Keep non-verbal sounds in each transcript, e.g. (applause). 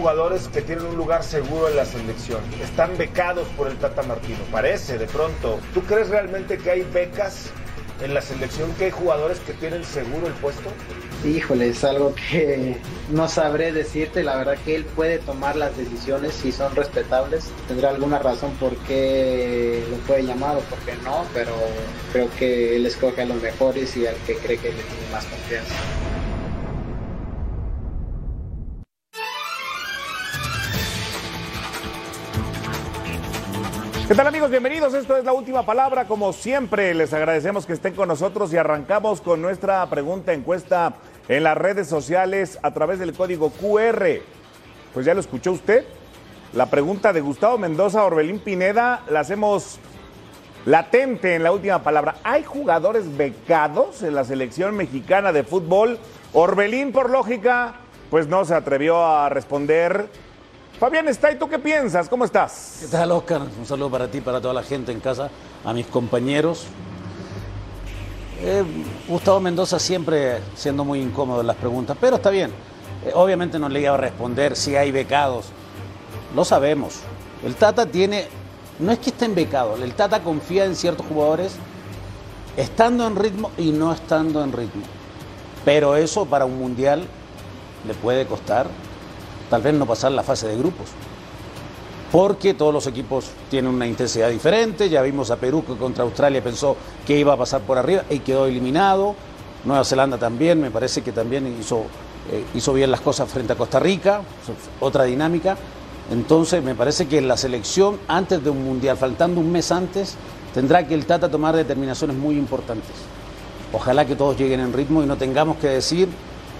Jugadores que tienen un lugar seguro en la selección. Están becados por el Tata Martino. Parece, de pronto. ¿Tú crees realmente que hay becas en la selección? ¿Que hay jugadores que tienen seguro el puesto? Híjole, es algo que no sabré decirte. La verdad que él puede tomar las decisiones si son respetables. Tendrá alguna razón por qué lo puede llamar o por qué no, pero creo que él escoge a los mejores y al que cree que le tiene más confianza. ¿Qué tal amigos? Bienvenidos. Esto es la última palabra. Como siempre, les agradecemos que estén con nosotros y arrancamos con nuestra pregunta encuesta en las redes sociales a través del código QR. Pues ya lo escuchó usted. La pregunta de Gustavo Mendoza, Orbelín Pineda, la hacemos latente en la última palabra. ¿Hay jugadores becados en la selección mexicana de fútbol? Orbelín, por lógica, pues no se atrevió a responder. Fabián está, ¿y tú qué piensas? ¿Cómo estás? ¿Qué tal, Oscar? Un saludo para ti, para toda la gente en casa, a mis compañeros. Eh, Gustavo Mendoza siempre siendo muy incómodo en las preguntas, pero está bien. Eh, obviamente no le iba a responder si hay becados. Lo sabemos. El Tata tiene, no es que estén becados, el Tata confía en ciertos jugadores estando en ritmo y no estando en ritmo. Pero eso para un mundial le puede costar tal vez no pasar la fase de grupos. Porque todos los equipos tienen una intensidad diferente. Ya vimos a Perú que contra Australia pensó que iba a pasar por arriba y quedó eliminado. Nueva Zelanda también, me parece que también hizo, eh, hizo bien las cosas frente a Costa Rica, otra dinámica. Entonces me parece que la selección antes de un mundial, faltando un mes antes, tendrá que el Tata tomar determinaciones muy importantes. Ojalá que todos lleguen en ritmo y no tengamos que decir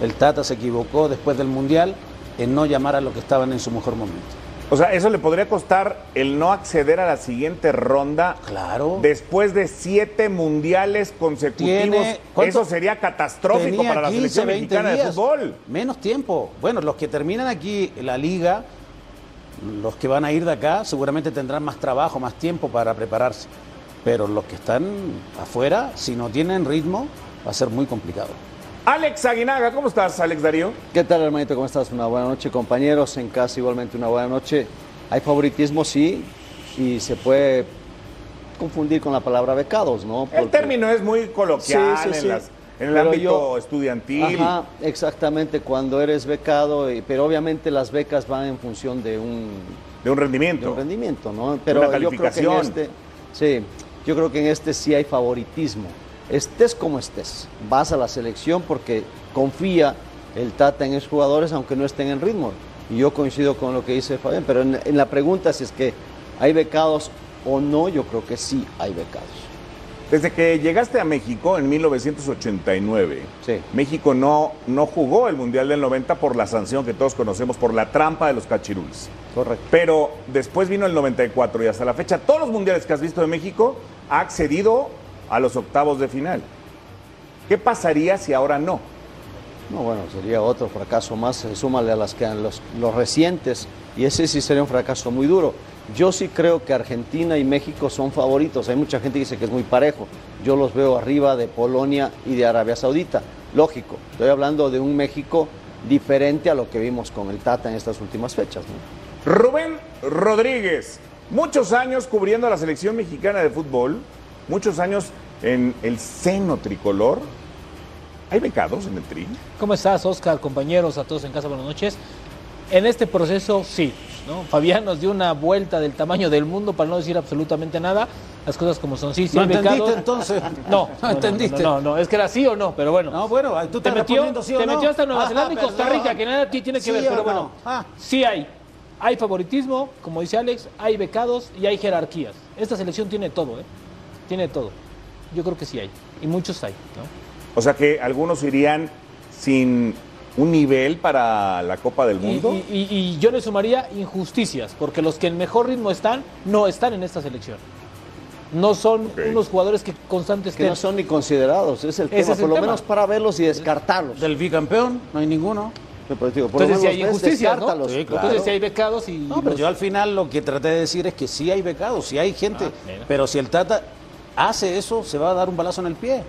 el Tata se equivocó después del mundial en no llamar a los que estaban en su mejor momento. O sea, eso le podría costar el no acceder a la siguiente ronda. Claro. Después de siete mundiales consecutivos. Eso sería catastrófico Tenía para la 15, selección 20 mexicana de fútbol. Menos tiempo. Bueno, los que terminan aquí la liga, los que van a ir de acá, seguramente tendrán más trabajo, más tiempo para prepararse. Pero los que están afuera, si no tienen ritmo, va a ser muy complicado. Alex Aguinaga, ¿cómo estás, Alex Darío? ¿Qué tal, hermanito? ¿Cómo estás? Una buena noche, compañeros. En casa, igualmente, una buena noche. Hay favoritismo, sí, y se puede confundir con la palabra becados, ¿no? El término es muy coloquial Sí, sí, en, sí. las- en el Pero ámbito yo- estudiantil. Ajá, exactamente, cuando eres becado, pero obviamente las becas van en función de un, De un de rendimiento. un rendimiento, ¿no? Pero Una yo creo que en este, sí, yo creo que en este sí hay favoritismo. Estés como estés, vas a la selección porque confía el Tata en esos jugadores aunque no estén en ritmo. Y yo coincido con lo que dice Fabián, pero en, en la pregunta si es que hay becados o no, yo creo que sí hay becados. Desde que llegaste a México en 1989, Sí. México no, no jugó el Mundial del 90 por la sanción que todos conocemos, por la trampa de los cachirules. Correcto. Pero después vino el 94 y hasta la fecha todos los mundiales que has visto de México ha accedido a los octavos de final. ¿Qué pasaría si ahora no? No, bueno, sería otro fracaso más, eh, súmale a las que los, los recientes, y ese sí sería un fracaso muy duro. Yo sí creo que Argentina y México son favoritos. Hay mucha gente que dice que es muy parejo. Yo los veo arriba de Polonia y de Arabia Saudita. Lógico, estoy hablando de un México diferente a lo que vimos con el Tata en estas últimas fechas. ¿no? Rubén Rodríguez, muchos años cubriendo a la selección mexicana de fútbol, muchos años en el seno tricolor. ¿Hay becados en el tri? ¿Cómo estás, Oscar, compañeros, a todos en casa? Buenas noches. En este proceso, sí. ¿no? Fabián nos dio una vuelta del tamaño del mundo, para no decir absolutamente nada. las cosas como son. Sí, sí, ¿No entendiste becados. entonces? (laughs) No, ¿No entendiste? No, no, es que era sí o no, pero bueno. No, bueno, tú te metió, sí o te no. metió hasta Nueva Ah, Zelanda y Costa. Rica, que nada aquí tiene que Sí ver, pero no. bueno, Ah. sí hay. Hay favoritismo, como dice Alex, hay becados y hay jerarquías. Esta selección tiene todo, ¿eh? Tiene todo. Yo creo que sí hay. Y muchos hay, ¿no? O sea que algunos irían sin un nivel para la Copa del Mundo. y- y- y yo le sumaría injusticias, porque los que en mejor ritmo están, no están en esta selección. No son unos jugadores que constantes Que no estén. son ni considerados, es el Ese tema, es el por lo tema. menos para verlos y descartarlos. Del bicampeón, no hay ninguno. Por Entonces, si hay injusticias, ¿no? descártalos. Sí, claro. Entonces, si hay becados y. No, pero los- yo al final lo que traté de decir es que sí hay becados, sí hay gente. Ah, pero si el Tata hace eso, se va a dar un balazo en el pie.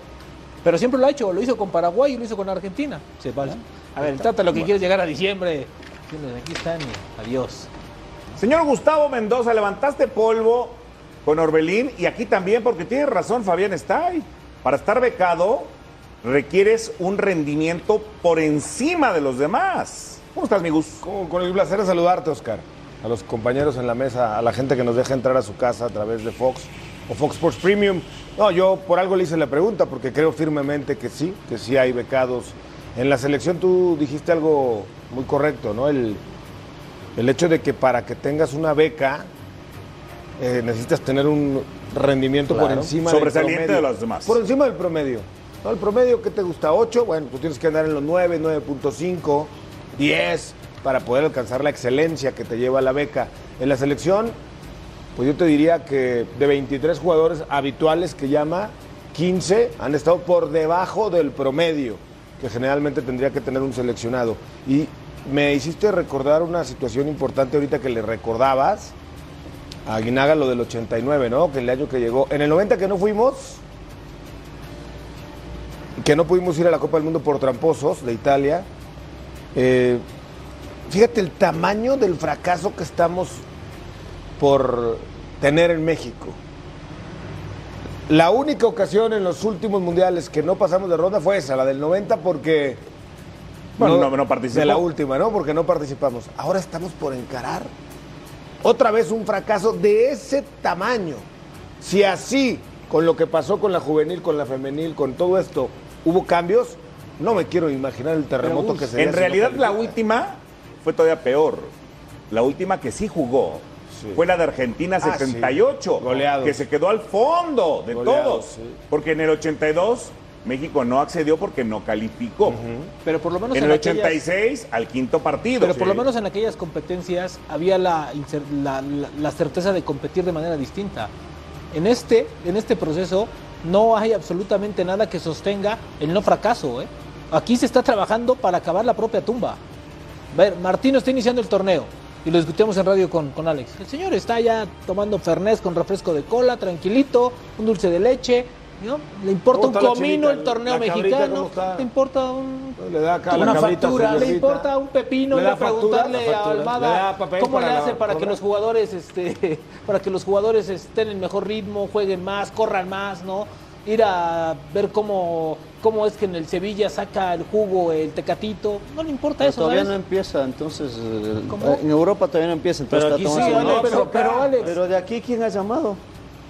Pero siempre lo ha hecho, lo hizo con Paraguay y lo hizo con Argentina. Se vale. A ver, el Tata lo que quiere es llegar a diciembre. Aquí están y adiós. Señor Gustavo Mendoza, levantaste polvo con Orbelín y aquí también, porque tiene razón Fabián Stay. Para estar becado requieres un rendimiento por encima de los demás. ¿Cómo estás, mi Gus? Con, con el placer de saludarte, Oscar. A los compañeros en la mesa, a la gente que nos deja entrar a su casa a través de Fox o Fox Sports Premium. No, yo por algo le hice la pregunta, porque creo firmemente que sí, que sí hay becados. En la selección tú dijiste algo muy correcto, ¿no? El, el hecho de que para que tengas una beca eh, necesitas tener un rendimiento por encima Sobresaliente del promedio. de los demás. Por encima del promedio. ¿no? El promedio que te gusta 8, bueno, tú tienes que andar en los 9, 9.5, 10 para poder alcanzar la excelencia que te lleva la beca. En la selección, pues yo te diría que de 23 jugadores habituales que llama, 15 han estado por debajo del promedio que generalmente tendría que tener un seleccionado. Y me hiciste recordar una situación importante ahorita que le recordabas a Aguinaga lo del 89, ¿no? Que el año que llegó. En el 90 que no fuimos, que no pudimos ir a la Copa del Mundo por tramposos de Italia. eh, fíjate el tamaño del fracaso que estamos por tener en México. La única ocasión en los últimos mundiales que no pasamos de ronda fue esa, la del 90, porque. Bueno, no- no participó. De la última, ¿no? Porque no participamos. Ahora estamos por encarar otra vez un fracaso de ese tamaño. Si así, con lo que pasó con la juvenil, con la femenil, con todo esto, hubo cambios, no me quiero imaginar el terremoto que se En realidad la última fue todavía peor. La última que sí jugó Sí. fue la de Argentina Ah, 78, sí. Goleados. que se quedó al fondo de todos. sí. Porque en el 82 México no accedió porque no calificó. Pero por lo menos En en, el aquellas- 86 al quinto partido. Pero por lo menos en aquellas competencias había la, incer- la, la- la certeza de competir de manera distinta. En este, en este proceso no hay absolutamente nada que sostenga el no fracaso. ¿eh? Aquí se está trabajando para acabar la propia tumba. A ver, Martino está iniciando el torneo y lo discutimos en radio con, con Alex. El señor está ya tomando fernés con refresco de cola, tranquilito, un dulce de leche. ¿no? Le importa un ¿Cómo está la comino chinita? el torneo mexicano, le importa un Le da acá Una cabrita factura, le importa un pepino Le factura, preguntarle a. Almada Le cómo le la hace para que los jugadores este (laughs) para que los jugadores estén en mejor ritmo, jueguen más, corran más, ¿no? Ir a ver cómo cómo es que en el Sevilla saca el jugo el Tecatito, no le importa Pero eso, todavía ¿sabes? no empieza, entonces eh, ¿Cómo? en Europa todavía no empieza, entonces Pero está sí, Alex, pero, pero, Alex, Pero de aquí, ¿quién ha llamado?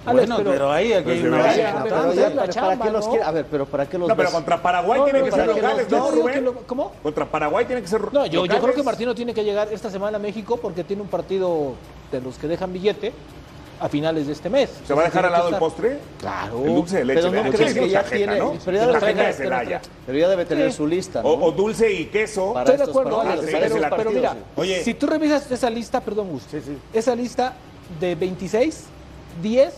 Alex, bueno, pero- pero, ahí aquí Pues hay de una ¿para, qué los quiere? A ver, pero ¿para qué los No, pero contra Paraguay No, tiene que ser que locales, los- ¿no, Rubén? lo- ¿cómo? Contra Paraguay tiene que ser No, yo, yo creo que Martino tiene que llegar esta semana a México porque tiene un partido de los que dejan billete a finales de este mes. ¿Se va a Entonces dejar al lado el postre? Claro. El dulce de leche. Pero no crees que ya tiene- ¿no? pero ya debe tener- de Celaya. Pero ya debe tener Sí. su lista, ¿no? O, o dulce y queso. Para Estoy de acuerdo, partidos, pero, esos pero mira, sí. Oye. si tú revisas esa lista, perdón, Gus, Sí, sí. esa lista de 26, 10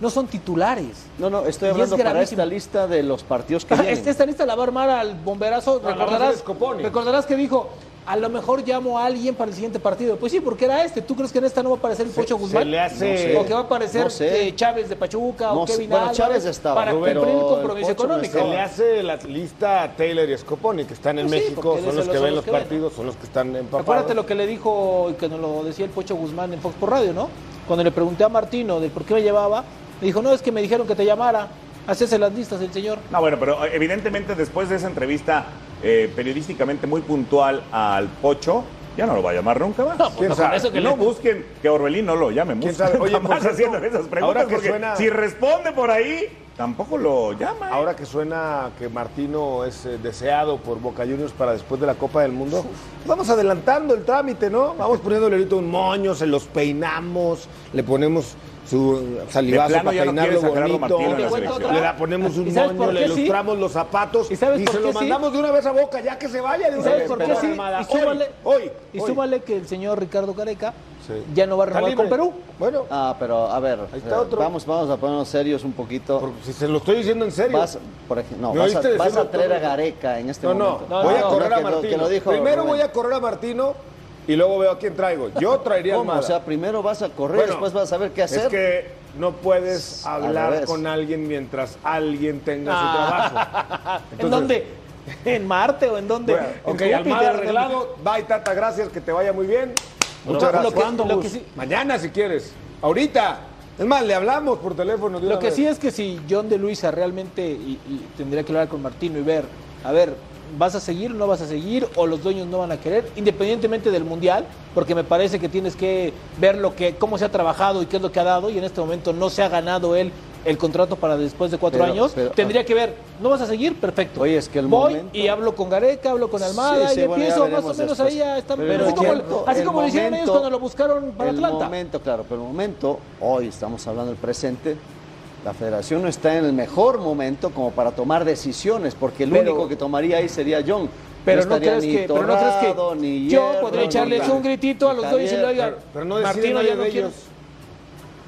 no son titulares. No, no, estoy Y es hablando para esta lista de los partidos que Ajá, vienen. Esta, esta lista la va a armar al bomberazo. la va a hacer recordarás, recordarás que dijo, a lo mejor llamo a alguien para el siguiente partido. Pues sí, porque era este. ¿Tú crees que en esta no va a aparecer el Pocho Guzmán? se le hace- No sé. ¿O que va a aparecer No sé. eh, Chávez de Pachuca No o. Kevin Bueno, Chávez estaba, para cumplir el compromiso económico? Se le hace la lista a Taylor y Scoponi, que están en Pues sí, México, son de los que ven los los que ven. partidos, son los que están empapados. Acuérdate lo que le dijo y que nos lo decía el Pocho Guzmán en Fox por Radio, ¿no? Cuando le pregunté a Martino del por qué me llevaba, me dijo, no, es que me dijeron que te llamara. Hacese las listas el señor. No, bueno, pero evidentemente después de esa entrevista eh, periodísticamente muy puntual al Pocho, Ya no lo va a llamar nunca más. No, pues eso que no le- busquen que Orbelín no lo llame. ¿Quién sabe? Oye, cierto, haciendo esas preguntas ahora que porque suena- si responde por ahí, tampoco lo llama. ¿eh? Ahora que suena que Martino es eh, deseado por Boca Juniors para después de la Copa del Mundo, vamos adelantando el trámite, ¿no? Vamos poniéndole ahorita un moño, se los peinamos, le ponemos su salivazo para no peinarlo Gerardo bonito, la le da- ponemos un ¿Y sabes moño, le sí? ilustramos los zapatos ¿Y sabes y por se qué lo sí? mandamos de una vez a Boca, ya que se vaya de ¿Y una sabes vez. por qué sí? Y súmale, Hoy, hoy, y hoy. que el señor Ricardo Careca Sí. ya no va a renovar con. Perú. Bueno, Ah, pero a ver, Ahí está eh, otro. vamos, vamos a ponernos serios un poquito. por- si se lo estoy diciendo en serio. Vas, por ejemplo, no, ¿Me vas, a, vas traer a? Gareca en este No, no, momento. No, voy a no, correr no, a Martino. Primero voy a correr a Martino y luego veo a quién traigo. Yo (laughs) traería a ¿Cómo? Almada. O sea, primero vas a correr, Bueno, después vas a saber qué hacer. Es que no puedes hablar con alguien mientras alguien tenga Ah. su trabajo. (laughs) ¿En dónde? ¿En Marte o en dónde? Bueno, ¿En ok? Almada arreglado. Bye, Tata, gracias, que te vaya muy bien. Muchas Lo gracias. que- ¿Cuándo, lo que sí- Mañana, si quieres. Ahorita. Es más, le hablamos por teléfono. de Lo una que vez. sí es que si John de Luisa realmente, y, y tendría que hablar con Martino y ver, a ver, ¿vas a seguir o no vas a seguir? ¿O los dueños no van a querer? Independientemente del Mundial, porque me parece que tienes que ver lo que, cómo se ha trabajado y qué es lo que ha dado, y en este momento no se ha ganado él el contrato para después de cuatro Pero- años. pero- tendría que ver, ¿no vas a seguir? Perfecto. Oye, es que el Voy momento- y hablo con Gareca, hablo con Almada, Sí, sí, y bueno, empiezo más o menos ahí a estar... Pero así el como, así el como lo hicieron ellos cuando lo buscaron para el Atlanta. momento, claro, pero el momento, hoy estamos hablando del presente, la federación no está en el mejor momento como para tomar decisiones, porque el Pero- único que tomaría ahí sería John. Pero no, estaría crees ni que, pero no crees Torrado, que ni yo Hierro, podría echarles un gritito a los dueños y le diga, Pero, pero no deciden Martino ya no.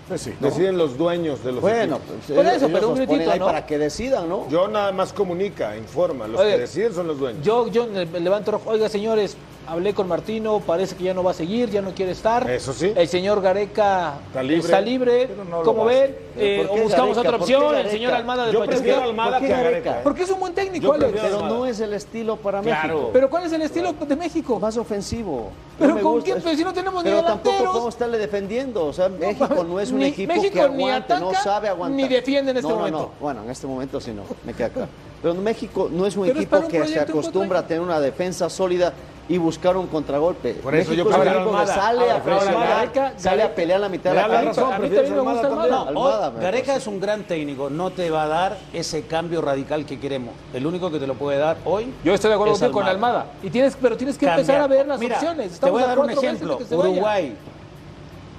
Pues sí. Deciden los dueños de los Bueno, equipos. pues, Por eso, pero un gritito, ahí ¿no? para que decidan, ¿no? Yo nada más comunica, informa. Los Oye, que deciden son los dueños. Yo, yo me levanto rojo. Oiga, señores, hablé con Martino, parece que ya no va a seguir, ya no quiere estar. Eso sí. El señor Gareca Está libre. está libre. No lo ¿Cómo va a ven? Eh, ¿Por o qué buscamos Gareca? otra ¿Por qué opción, el señor Almada de Yo prefiero a Almada ¿Por qué que Gareca? Gareca. Porque es un buen técnico, Alex. Pero no es el estilo para Claro. México. Pero ¿cuál es el estilo de México? Más ofensivo. Pero No ¿con gusta. quién? Pero si no tenemos ni Pero tampoco delanteros. podemos estarle defendiendo. O sea, México no es un ni- equipo México que ni aguante, no ataca, sabe aguantar. ni defiende en este No, no, momento. no. Bueno, en este momento sí no, me queda claro. Pero México no es un Pero equipo que se acostumbra a tener una defensa sólida y buscar un contragolpe. Por eso México yo equipo que sale a presionar, Gareca- sale a pelear la mitad de la la cancha. razón, a mí también me gusta Almada. Hoy- Almada, me Gareca es un gran técnico, no te va a dar ese cambio radical que queremos. El único que te lo puede dar hoy. Yo estoy de acuerdo es con Almada. Y tienes, pero tienes que empezar a ver las Mira, opciones. Te voy a dar un ejemplo. Uruguay,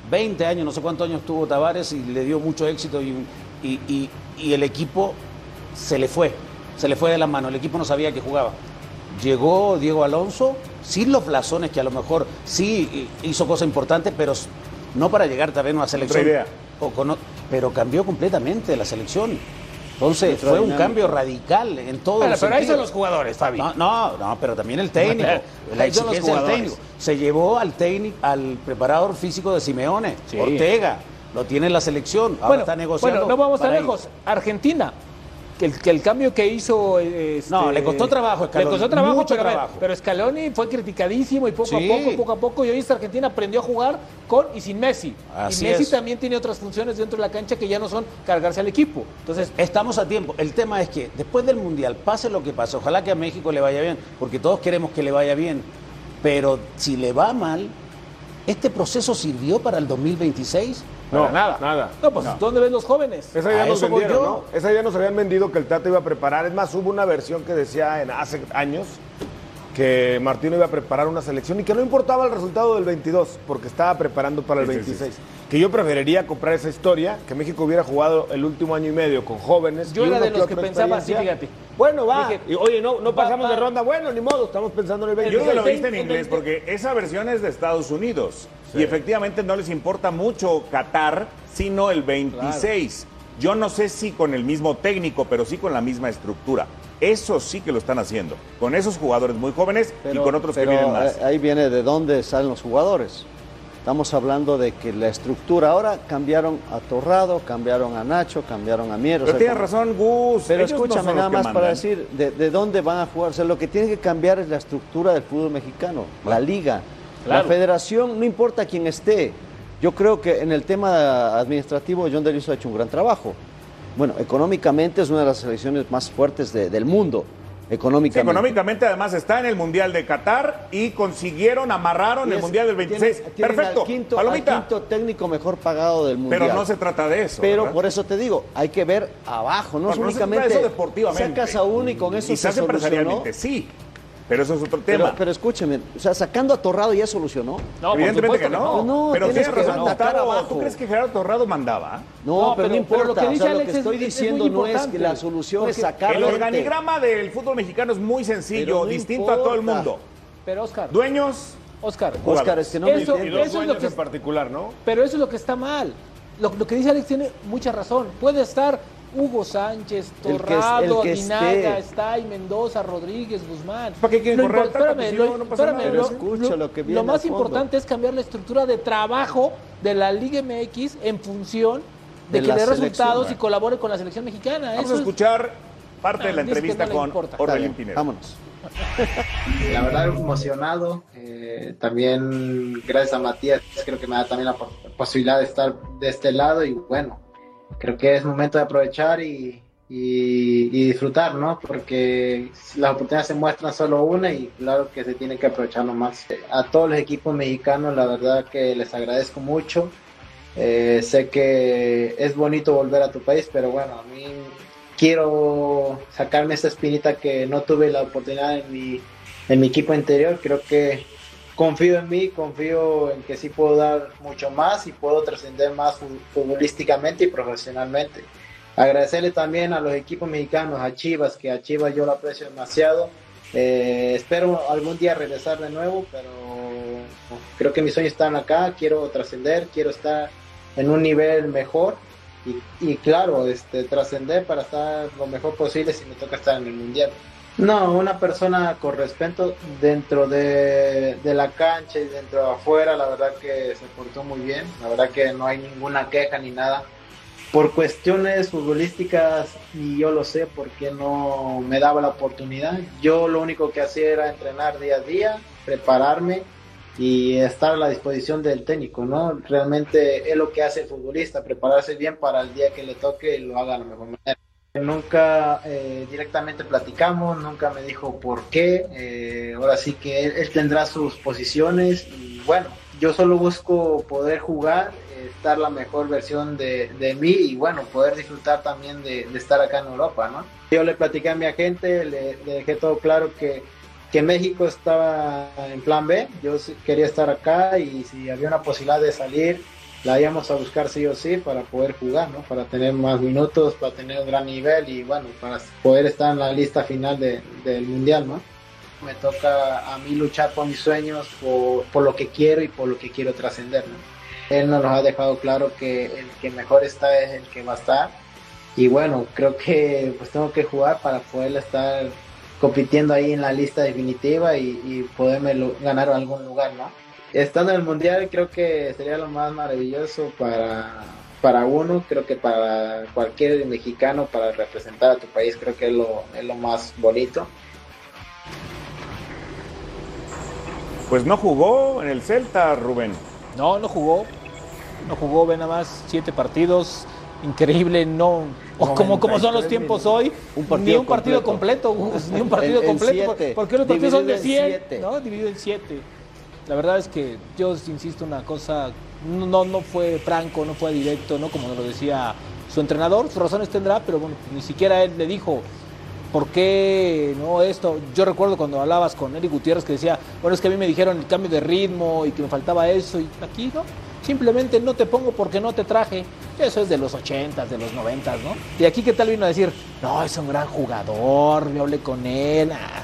20 años, no sé cuántos años tuvo Tavares y le dio mucho éxito y, y- y- y el equipo se le fue, se le fue de la mano, el equipo no sabía que jugaba. Llegó Diego Alonso, sin los blasones que a lo mejor sí hizo cosas importantes, pero no para llegar también a una selección. idea. o con o- pero cambió completamente la selección. Entonces fue un cambio radical en todo Bueno, el pero ahí son los jugadores, Fabi. No, no, no, pero también el técnico. la Ahí son los exigencia del técnico. Se llevó al técnico, al preparador físico de Simeone, Sí. Ortega. Lo tiene en la selección. Ahora bueno, está negociando. bueno, no vamos tan lejos. Argentina. Que el, que el cambio que hizo. este, No, le costó trabajo a Scaloni, Le costó trabajo, mucho pero, ver, trabajo. pero Scaloni fue criticadísimo y poco Sí. a poco, poco a poco. Y hoy esta Argentina aprendió a jugar con y sin Messi. Así y Messi es. también tiene otras funciones dentro de la cancha que ya no son cargarse al equipo. Entonces, Estamos a tiempo. El tema es que después del Mundial, pase lo que pase, ojalá que a México le vaya bien, porque todos queremos que le vaya bien. Pero si le va mal, ¿este proceso sirvió para el 2026? Para nada. nada. No, pues, ¿dónde ven los jóvenes? Esa idea nos vendieron, yo. ¿no? Esa idea nos habían vendido que el Tata iba a preparar. Es más, hubo una versión que decía en hace años que Martino iba a preparar una selección y que no importaba el resultado del 22 porque estaba preparando para el Sí, sí, sí, 26. Que yo preferiría comprar esa historia, que México hubiera jugado el último año y medio con jóvenes. Yo y era de los que pensaba así, fíjate. Bueno, va. Dije, Y, oye, no, no va, pasamos va. de ronda. Bueno, ni modo, estamos pensando en el Yo 26. que lo el viste en 20, inglés, porque esa versión es de Estados Unidos. Y efectivamente no les importa mucho Qatar, sino el 26. Yo no sé si con el mismo técnico, pero sí con la misma estructura. Eso sí que lo están haciendo. Con esos jugadores muy jóvenes y con otros pero que vienen más. eh, Ahí viene de dónde salen los jugadores. Estamos hablando de que la estructura ahora cambiaron a Torrado, cambiaron a Nacho, cambiaron a Mier. o Pero sea, tienes como- razón, Gus. Pero ellos escúchame nada más para decir de, de dónde van a jugar. O sea, lo que tiene que cambiar es la estructura del fútbol mexicano, la liga, la federación, no importa quién esté. Yo creo que en el tema administrativo John Deluso ha hecho un gran trabajo. Bueno, económicamente es una de las selecciones más fuertes de- del mundo. Sí, económicamente. económicamente además está en el Mundial de Qatar y consiguieron, amarraron Y el Mundial del 26. tienen- tienen Perfecto, Al quinto, al quinto técnico mejor pagado del Mundial. Pero no se trata de eso. Pero ¿verdad? por eso te digo, hay que ver abajo, no es no se únicamente trata de eso deportivamente. sacas a uno y con eso Quizás se solucionó. empresarialmente, sí. Pero eso es otro Pero, tema. pero escúcheme, o sea, sacando a Torrado ya solucionó. No, Evidentemente que no. no. pero tienes que razón, atacar Gustavo. abajo. ¿Tú crees que Gerardo Torrado mandaba? No, No, pero, pero- no importa. pero lo que o dice sea, lo que es- estoy es diciendo no es que importante. la solución es sacar El gente. organigrama del fútbol mexicano es muy sencillo, Pero no distinto a todo el mundo. Pero Oscar, Dueños, Oscar, Oscar, es que no me Eso-. Y dos Eso es lo dueños que- en particular, ¿no? pero eso es lo que está mal. Lo, lo que dice Alex tiene mucha razón. Puede estar Hugo Sánchez, El que es- Torrado, el que Aguinaga, esté. está y Mendoza, Rodríguez, Guzmán. ¿Para qué quieren Lo correr lo- no, no pasa espérame, nada. Pero lo- escucha lo que viene lo más importante es cambiar la estructura de trabajo de la Liga MX en función de, De que dé resultados y bueno. colabore con la selección mexicana. vamos Eso a es- escuchar parte de la entrevista no con Orbelín Pineda. vámonos. (laughs) La verdad emocionado. eh, también gracias a Matías creo que me da también la po- posibilidad de estar de este lado y bueno, creo que es momento de aprovechar y, y- disfrutar, ¿no? Porque las oportunidades se muestran solo una y claro que se tiene que aprovecharlo más. A todos los equipos mexicanos la verdad que les agradezco mucho. Eh, sé que es bonito volver a tu país, pero bueno, a mí quiero sacarme esa espinita que no tuve la oportunidad en mi, en mi equipo anterior. Creo que confío en mí, confío en que sí puedo dar mucho más y puedo trascender más fu- futbolísticamente y profesionalmente. Agradecerle también a los equipos mexicanos, a Chivas, que a Chivas yo lo aprecio demasiado. Eh, espero algún día regresar de nuevo, pero creo que mis sueños están acá, quiero trascender, quiero estar en un nivel mejor y, y claro, este, trascender para estar lo mejor posible si me toca estar en el mundial. No, una persona con respeto dentro de, de la cancha y dentro de afuera, la verdad que se portó muy bien, la verdad que no hay ninguna queja ni nada. Por cuestiones futbolísticas, y yo lo sé porque no me daba la oportunidad. Yo lo único que hacía era entrenar día a día, prepararme y estar a la disposición del técnico, ¿no? Realmente es lo que hace el futbolista, prepararse bien para el día que le toque y lo haga de la mejor manera. Nunca eh, directamente platicamos, nunca me dijo por qué, eh, ahora sí que él, tendrá sus posiciones y bueno, yo solo busco poder jugar, estar la mejor versión de, de mí y bueno, poder disfrutar también de, estar acá en Europa, ¿no? Yo le platiqué a mi agente, le, le dejé todo claro que que México estaba en plan B, yo quería estar acá y si había una posibilidad de salir, la íbamos a buscar sí o sí para poder jugar, ¿no? Para tener más minutos, para tener un gran nivel y bueno, para poder estar en la lista final de- del Mundial, ¿no? Me toca a mí luchar por mis sueños, por, por lo que quiero y por lo que quiero trascender, ¿no? Él nos ha dejado claro que el que mejor está es el que va a estar y bueno, creo que pues tengo que jugar para poder estar compitiendo ahí en la lista definitiva y, y poderme ganar algún lugar, ¿no? Estando en el mundial creo que sería lo más maravilloso para, para uno, creo que para cualquier mexicano, para representar a tu país, creo que es lo, es lo más bonito. Pues no jugó en el Celta, Rubén. No, no jugó. No jugó, ve nada más siete partidos. Increíble, no. O como, como son los tiempos hoy, Un partido (laughs) ni un partido completo, ni un partido En- completo. siete. Porque los partidos son de Dividido en 100, siete. ¿no? Dividido en 7. La verdad es que yo insisto una cosa, no, no fue franco, no fue directo, ¿no? Como lo decía su entrenador, sus razones tendrá, pero bueno, ni siquiera él le dijo por qué no esto. Yo recuerdo cuando hablabas con Eric Gutiérrez que decía, bueno, es que a mí me dijeron el cambio de ritmo y que me faltaba eso, y aquí no. Simplemente no te pongo porque no te traje. Eso es de los 80, de los 90, ¿no? Y aquí, ¿qué tal vino a decir? No, es un gran jugador, yo hablé con él. Ah,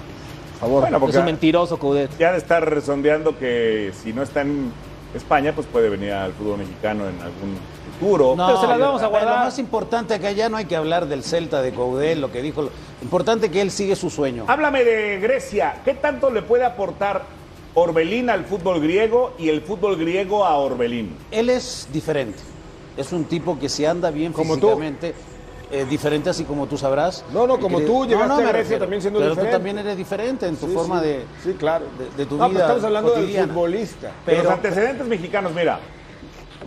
favor, Bueno, porque- es un mentiroso, Coudet. Ya de estar sondeando que si no está en España, pues puede venir al fútbol mexicano en algún futuro. No, pero se las vamos a guardar. Lo más importante que allá no hay que hablar del Celta de Coudel, lo que dijo. Lo importante que él sigue su sueño. Háblame de Grecia. ¿Qué tanto le puede aportar Orbelín al fútbol griego y el fútbol griego a Orbelín? Él es diferente. Es un tipo que se anda bien Como tú. Eh, diferente así como tú sabrás. No, no, como que- tú llegaste a me Grecia refiero. también siendo pero diferente. tú también eres diferente en tu Sí, forma sí. de, Sí, claro. de, de tu No, vida pero estamos hablando cotidiana. del futbolista. De Pero, los antecedentes mexicanos, mira,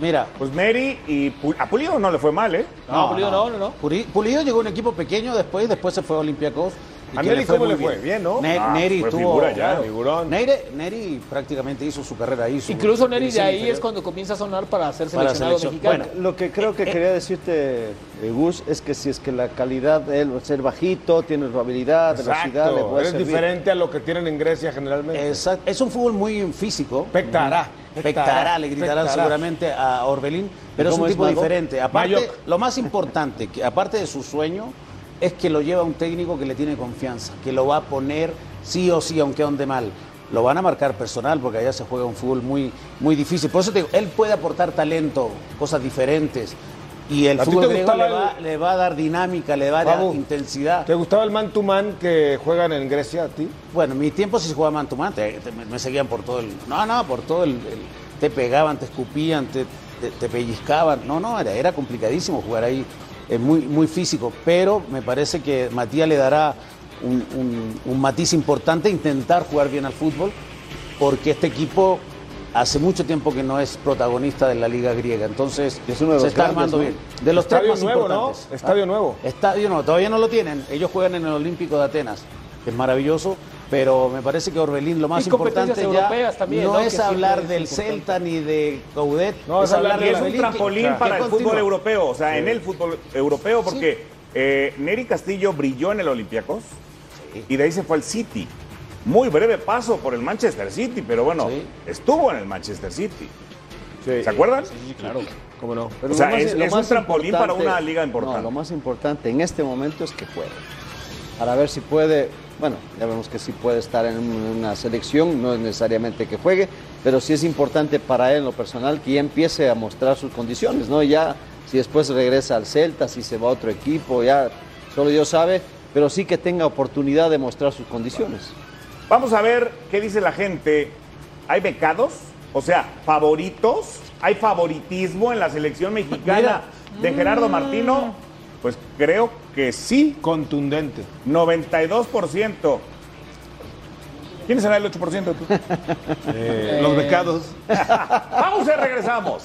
mira, pues Neri y Pu- a Pulido no le fue mal, ¿eh? No, Pulido no, no, no. Pulido llegó a un equipo pequeño después, después se fue a Olympiacos ¿A Neri cómo le fue? Bien, ¿no? Ne- Ah, Neri fue tuvo... figura ya, claro. figurón. Neri, Neri prácticamente hizo su carrera ahí. su Incluso Neri de ahí es cuando comienza a sonar para ser Para seleccionado selección. mexicano. Bueno, Lo que creo que Eh, quería decirte, eh, Gus, es que si es que la calidad, él ser bajito, tiene habilidad, velocidad, le puede Es servir. diferente a lo que tienen en Grecia generalmente. Exacto. Es un fútbol muy físico. Pectará. Pectará, le gritarán pectará. seguramente a Orbelín, pero es un tipo diferente. Aparte, Mayoc. lo más importante, que aparte de su sueño, es que lo lleva un técnico que le tiene confianza, que lo va a poner sí o sí, aunque ande mal. Lo van a marcar personal porque allá se juega un fútbol muy, muy difícil. Por eso te digo, él puede aportar talento, cosas diferentes. Y el ¿A ti fútbol griego le va, el- le va a dar dinámica, le va a dar intensidad. ¿Te gustaba el man to man que juegan en Grecia a ti? Bueno, en mi tiempo sí se jugaba man to man, te- te- me seguían por todo el... No, no, por todo el... el- te pegaban, te escupían, te, te- te pellizcaban. No, no, era, era complicadísimo jugar ahí, eh, muy, muy físico. Pero me parece que Matías le dará un, un- un matiz importante, intentar jugar bien al fútbol, porque este equipo hace mucho tiempo que no es protagonista de la liga griega. Entonces, Y es uno de se está grandes, armando ¿no? bien. De los tres Estadio más nuevo, ¿no? Estadio ¿Ah? nuevo. Estadio no, todavía no lo tienen. Ellos juegan en el Olímpico de Atenas, que es maravilloso, pero me parece que Orbelín lo más Y importante ya europeas también, no, ¿no? es hablar del importante. Celta ni de Coudet, No, es hablar Y de es un trampolín que- para que el continúa. fútbol europeo, o sea, en el fútbol europeo, porque eh, Neri Castillo brilló en el Olympiacos y de ahí se fue al City. Muy breve paso por el Manchester City, pero bueno, Sí. estuvo en el Manchester City. Sí. ¿Se acuerdan? claro. ¿Cómo no? Pero O sea, lo más- es- lo es un trampolín para una liga importante. No, lo más importante en este momento es que juegue. Para ver si puede, bueno, ya vemos que sí puede estar en un- una selección, no es necesariamente que juegue, pero sí es importante para él en lo personal que ya empiece a mostrar sus condiciones, ¿no? Ya, si después regresa al Celta, si se va a otro equipo, ya solo Dios sabe, pero sí que tenga oportunidad de mostrar sus condiciones. Vamos a ver qué dice la gente. ¿Hay becados? O sea, favoritos. ¿Hay favoritismo en la selección mexicana de Gerardo Martino? Creo que sí. Contundente. 92%. ¿Quién será el 8%? tú? (laughs) Eh, Los becados. (laughs) Pausa y regresamos.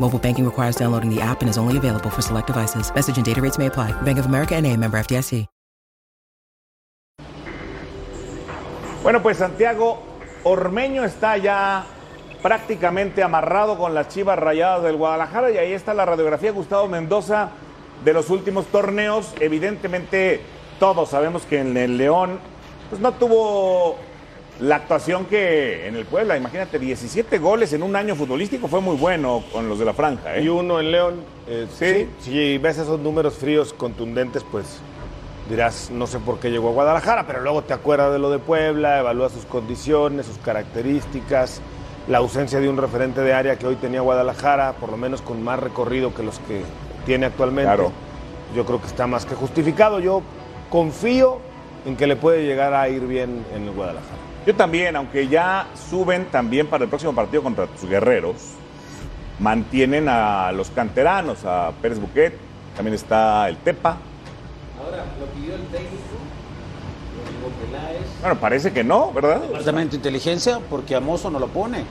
Mobile banking requires downloading the app and is only available for select devices. Message and data rates may apply. Bank of America and a member FDIC. Bueno, pues Santiago Ormeño está ya prácticamente amarrado con las chivas rayadas del Guadalajara y ahí está la radiografía Gustavo Mendoza de los últimos torneos. Evidentemente, todos sabemos que en el León pues no tuvo la actuación que en el Puebla. Imagínate, 17 goles en un año futbolístico fue muy bueno con los de la franja. ¿eh? Y uno en León. eh, Sí. sí. Si ves esos números fríos, contundentes, pues dirás, no sé por qué llegó a Guadalajara, pero luego te acuerdas de lo de Puebla, evalúas sus condiciones, sus características, la ausencia de un referente de área que hoy tenía Guadalajara, por lo menos con más recorrido que los que tiene actualmente. Claro. Yo creo que está más que justificado. Yo confío en que le puede llegar a ir bien en el Guadalajara. Yo también, aunque ya suben también para el próximo partido contra tus guerreros, mantienen a los canteranos, a Pérez Buquet, también está el Tepa. Ahora, lo pidió el técnico. Bueno, parece que no, ¿verdad? Departamento de inteligencia, porque a Mozo no lo pone.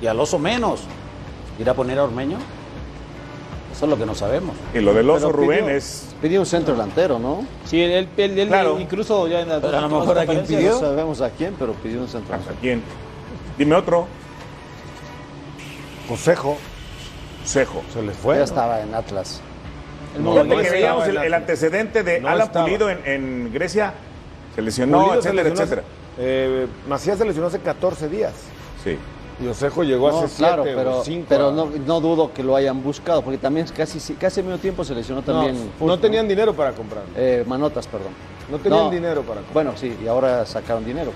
Y al oso menos. ¿Irá a poner a Ormeño? Eso es lo que no sabemos. Y lo del oso Pero Rubén pidió- es. Pidió un centro delantero, ¿no? Sí, él, él- él Claro. incluso ya en las Pero a lo mejor a quien conferencias- No sabemos a quién, pero pidió un centro ¿A delantero. quién? Dime otro. Josejo Cejo. se le fue. Ya ¿no? estaba en Atlas. El No, no que veíamos el, la- el antecedente de No Alan estaba. Pulido en, en Grecia. Se lesionó, Pulido se etcétera, lesionó hace- etcétera. eh, Macías se lesionó hace 14 días. Sí. Y Osejo llegó No, hace claro, 7 pero, o 5. pero no, no dudo que lo hayan buscado, porque también casi, casi al mismo tiempo se lesionó también. no, Furt, no tenían dinero para comprar. Eh, Manotas, perdón. No tenían No. dinero para comprar. Bueno, sí, y ahora sacaron dinero.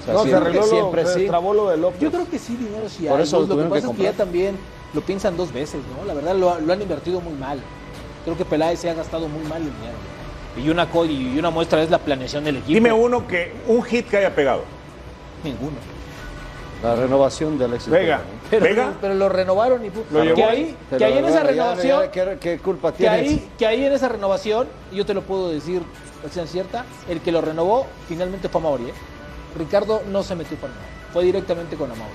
O sea, no, se siempre, arregló lo, siempre se sí. lo de López. Yo creo que sí, dinero sí Por hay. eso Gus, lo lo que tuvieron que pasa es que ya también lo piensan dos veces, ¿no? La verdad lo, lo han invertido muy mal. Creo que Peláez se ha gastado muy mal el dinero. Y una, y una muestra es la planeación del equipo. Dime uno que un hit que haya pegado. Ninguno. La renovación de Alexis Vega. Pero, ¿Vega? pero lo renovaron y Lo llevó que ahí. que ahí en esa ya- renovación, ya, ¿qué, qué culpa que tiene? ahí, que ahí en esa renovación, y yo te lo puedo decir, a ciencia cierta, el que lo renovó finalmente fue Amauri. ¿eh? Ricardo no se metió para nada, fue directamente con Amauri.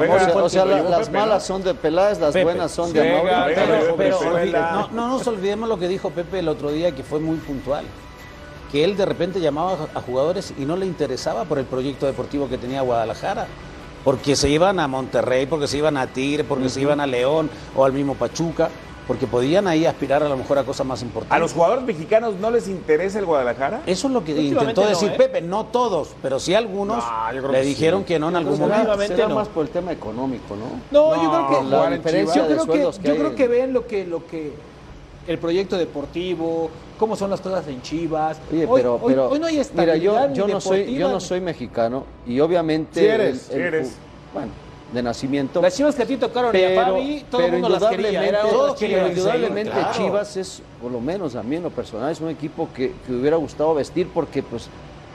Vega, O sea, o sea, la- las Pepe, malas ¿no? son de Peláez, las Pepe. buenas son de Amauri. Vega, pero- Vega, pero- Brizuela. No, no nos olvidemos lo que dijo Pepe el otro día, que fue muy puntual. Que él de repente llamaba a jugadores y no le interesaba por el proyecto deportivo que tenía Guadalajara. Porque se iban a Monterrey, porque se iban a Tigre, porque se iban a León o al mismo Pachuca, porque podían ahí aspirar a lo mejor a cosas más importantes. ¿A los jugadores mexicanos no les interesa el Guadalajara? Eso es lo que intentó no, decir ¿eh? Pepe, no todos, pero sí algunos No, le que dijeron sí. que no en algún momento. Últimamente será no. más por el tema económico, ¿no? No, No, yo creo que la diferencia yo creo sueldos que, que yo creo que ven lo que lo que el proyecto deportivo, cómo son las cosas en Chivas. Oye, Hoy- pero, hoy, pero hoy no hay mira, yo, yo no soy, yo deportiva, no ni- soy mexicano y obviamente Sí eres, el- el sí eres. bueno, de nacimiento. Las Chivas que a ti tocaron y a pero, Fabi, todo el pero mundo las quería. Era indudablemente, todos pero indudablemente claro. Chivas es, por lo menos a mí en lo personal, es un equipo que, que hubiera gustado vestir porque pues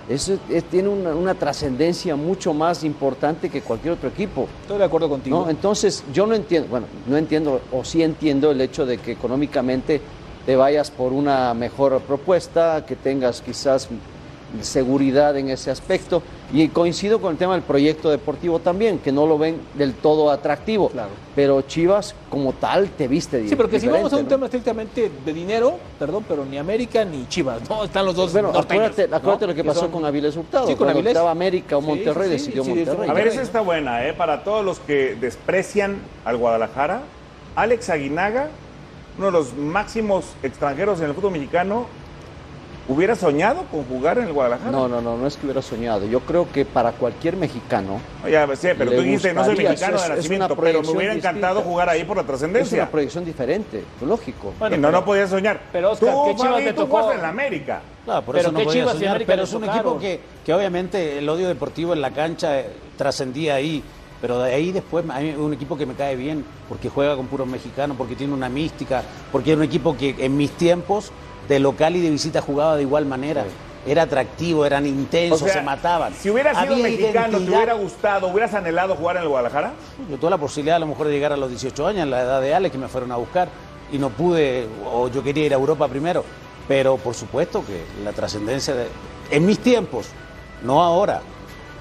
es, es- tiene una, una trascendencia mucho más importante que cualquier otro equipo. Estoy de acuerdo contigo. ¿no? Entonces, yo no entiendo, bueno, no entiendo, o sí entiendo el hecho de que económicamente te vayas por una mejor propuesta, que tengas quizás seguridad en ese aspecto. Y coincido con el tema del proyecto deportivo también, que no lo ven del todo atractivo. Claro. Pero Chivas, como tal, te viste Sí, porque si vamos a un tema estrictamente de dinero, perdón, pero ni América ni Chivas, no, están los dos Bueno, acuérdate, ¿no? acuérdate lo que pasó son- con Avilés Hurtado. Sí, con Avilés. estaba América o Monterrey, sí, sí, decidió sí, Monterrey. A ver, esa está buena, ¿eh? Para todos los que desprecian al Guadalajara, Alex Aguinaga, uno de los máximos extranjeros en el fútbol mexicano, ¿hubiera soñado con jugar en el Guadalajara? No, no, no, no es que hubiera soñado. Yo creo que para cualquier mexicano Ya sé, pero Le tú dijiste, no soy mexicano de es- es nacimiento, una pero me proyección hubiera encantado distinta. jugar ahí por la es trascendencia. una proyección diferente, lógico. Bueno, y no, pero- no podías soñar. pero, Oscar, tú, ¿qué Chivas Fabi, te tú tocó? en la América. Claro, por Pero eso no qué podía Chivas soñar, pero es un tocaron. equipo que, que obviamente el odio deportivo en la cancha eh, trascendía ahí, pero de ahí después es un equipo que me cae bien, porque juega con puros mexicanos, porque tiene una mística, porque es un equipo que en mis tiempos de local y de visita jugaba de igual manera. Era atractivo, eran intensos, O sea, se mataban. Si hubieras sido mexicano, ¿te hubiera gustado, hubieras anhelado jugar en el Guadalajara? Yo tuve la posibilidad a lo mejor de llegar a los 18 años, en la edad de Alex, que me fueron a buscar, y no pude, o yo quería ir a Europa primero. Pero por supuesto que la trascendencia de. En mis tiempos, no ahora.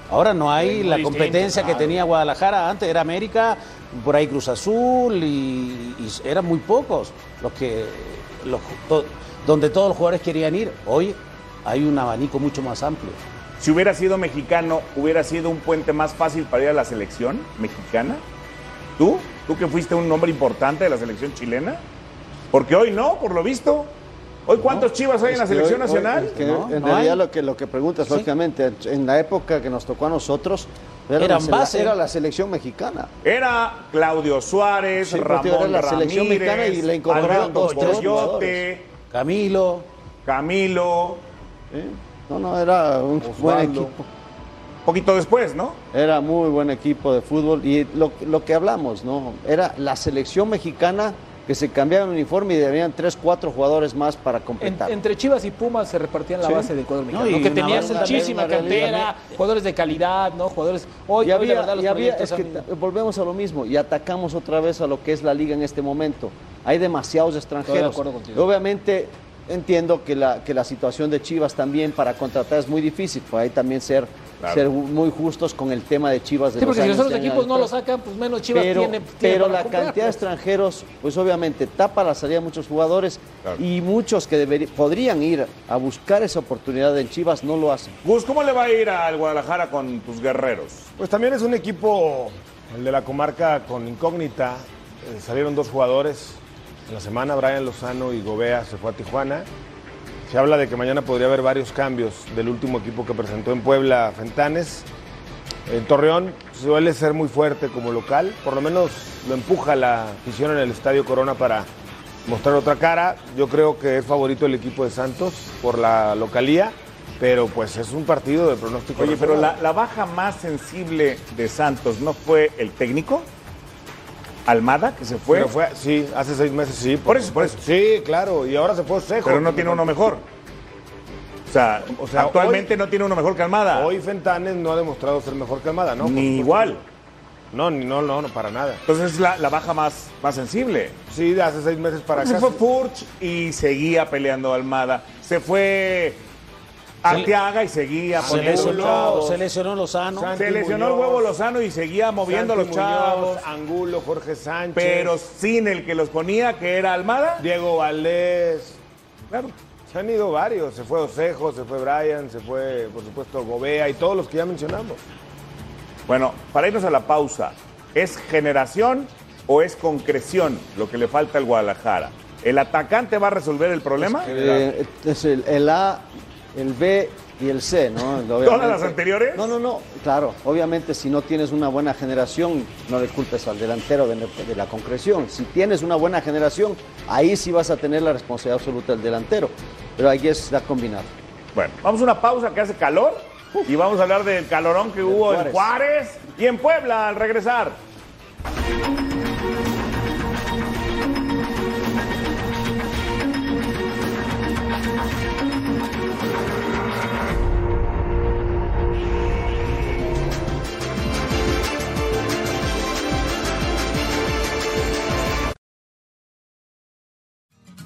Ahora no hay la competencia que tenía Guadalajara. Antes era América, por ahí Cruz Azul, y, y eran muy pocos los que. Los, to- donde todos los jugadores querían ir. Hoy hay un abanico mucho más amplio. Si hubiera sido mexicano, ¿hubiera sido un puente más fácil para ir a la selección mexicana? ¿Tú? ¿Tú que fuiste un nombre importante de la selección chilena? Porque hoy no, por lo visto. ¿Hoy cuántos chivas hay en la selección hoy- hoy- nacional? es que No, en no realidad hay. lo que, lo que preguntas, Sí. lógicamente, en la época que nos tocó a nosotros, era, Eran la, base. era la selección mexicana. Era Claudio Suárez, Sí, porque Ramón era la selección mexicana y le incorporaron Alberto dos, tres Coyote, jugadores. Camilo, Camilo, ¿eh? No, no, era un buen equipo. poquito después, ¿no? Era muy buen equipo de fútbol y lo, lo que hablamos, ¿no? Era la selección mexicana que se cambiaba el uniforme y debían tres, cuatro jugadores más para En- completar. entre Chivas y Pumas se repartían la Sí. base del cuadro No, mexicano, y que base muchísima cantera, jugadores de calidad, ¿no? Jugadores. Hoy, y hoy, había, la verdad, los y había- es que han- volvemos a lo mismo y atacamos otra vez a lo que es la liga en este momento. Hay demasiados extranjeros. acuerdo contigo. Obviamente entiendo que la, que la situación de Chivas también para contratar es muy difícil, pues hay también ser, Claro. ser muy justos con el tema de Chivas. De Sí, porque si años los otros equipos no lo sacan, pues menos Chivas pero, tiene, tiene pero para la comprar, cantidad de extranjeros, pues obviamente tapa la salida de muchos jugadores Claro. y muchos que podrían ir a buscar esa oportunidad en Chivas no lo hacen. Gus, ¿cómo le va a ir al Guadalajara con tus guerreros? Pues también es un equipo, el de la comarca, con incógnita. Eh, salieron dos jugadores en la semana, Brian Lozano y Gobea se fue a Tijuana. Se habla de que mañana podría haber varios cambios del último equipo que presentó en Puebla, Fentanes. En Torreón suele ser muy fuerte como local, por lo menos lo empuja la afición en el Estadio Corona para mostrar otra cara. Yo creo que es favorito el equipo de Santos por la localía, pero pues es un partido de pronóstico. Oye, pero la baja más sensible de Santos no fue el técnico, Almada, que se fue, Pero fue, sí, hace seis meses sí. Por eso, por eso. Sí, claro, y ahora se fue Cejo. pero no tiene uno mejor. O sea, O sea, actualmente hoy- no tiene uno mejor que Almada. Hoy Fentanes no ha demostrado ser mejor que Almada, ¿no? Ni igual. No, no, no, no, para nada. Entonces es la, la baja más, más sensible. Sí, de hace seis meses para se acá. fue Furch y seguía peleando Almada. Se fue Arteaga y seguía Se poniendo lesionó, chavos. se lesionó Lozano. Santi Se lesionó el huevo Lozano y seguía moviendo a los Muñoz, chavos. Angulo, Jorge Sánchez. Pero sin el que los ponía, que era Almada. Diego Valdés. Claro. Se han ido varios. Se fue Osejo, se fue Brian, se fue, por supuesto, Gobea y todos los que ya mencionamos. Bueno, para irnos a la pausa, ¿es generación o es concreción lo que le falta al Guadalajara? ¿El atacante va a resolver el problema? Eh, es el, el A, el B y el C, ¿no? (laughs) Obviamente. las anteriores? No, no, no. Claro, obviamente si no tienes una buena generación, no le culpes al delantero de, de la concreción. Si tienes una buena generación, ahí sí vas a tener la responsabilidad absoluta del delantero. Pero ahí está combinado. Bueno, vamos a una pausa que hace calor y vamos a hablar del calorón que hubo en. Juárez y en Puebla al regresar.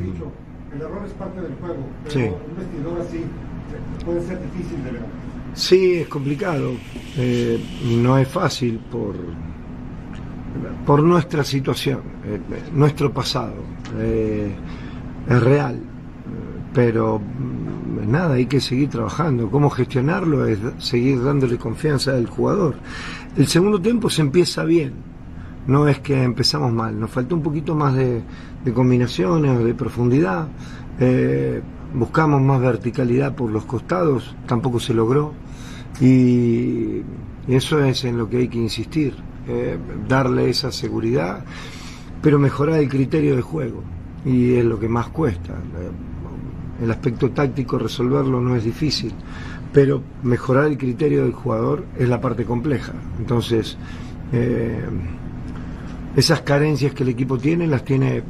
Dicho, el error es parte del juego, pero Sí. un vestidor así puede ser difícil de ver. Sí, es complicado. Eh, no es fácil por, por nuestra situación, eh, nuestro pasado. Eh, es real. Eh, Pero mm, nada, hay que seguir trabajando. ¿Cómo gestionarlo? Es seguir dándole confianza al jugador. El segundo tiempo se empieza bien. No es que empezamos mal. Nos faltó un poquito más de, de combinaciones, de profundidad. Eh, buscamos más verticalidad por los costados. Tampoco se logró. Y eso es en lo que hay que insistir. eh, darle esa seguridad, pero mejorar el criterio de juego. Y es lo que más cuesta. El aspecto táctico resolverlo no es difícil, pero mejorar el criterio del jugador es la parte compleja. Entonces, eh, esas carencias que el equipo tiene las tiene eh,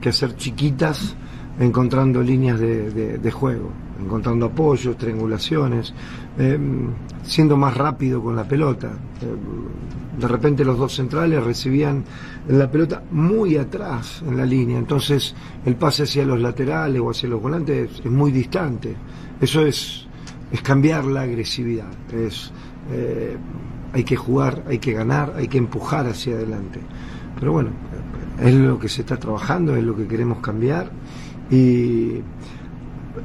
que hacer chiquitas encontrando líneas de, de- juego, encontrando apoyos, triangulaciones, eh, siendo más rápido con la pelota. Eh, de repente los dos centrales recibían la pelota muy atrás en la línea, entonces el pase hacia los laterales o hacia los volantes es, es muy distante. Eso es, es cambiar la agresividad, es, eh, hay que jugar, hay que ganar, hay que empujar hacia adelante. Pero bueno, es lo que se está trabajando, es lo que queremos cambiar y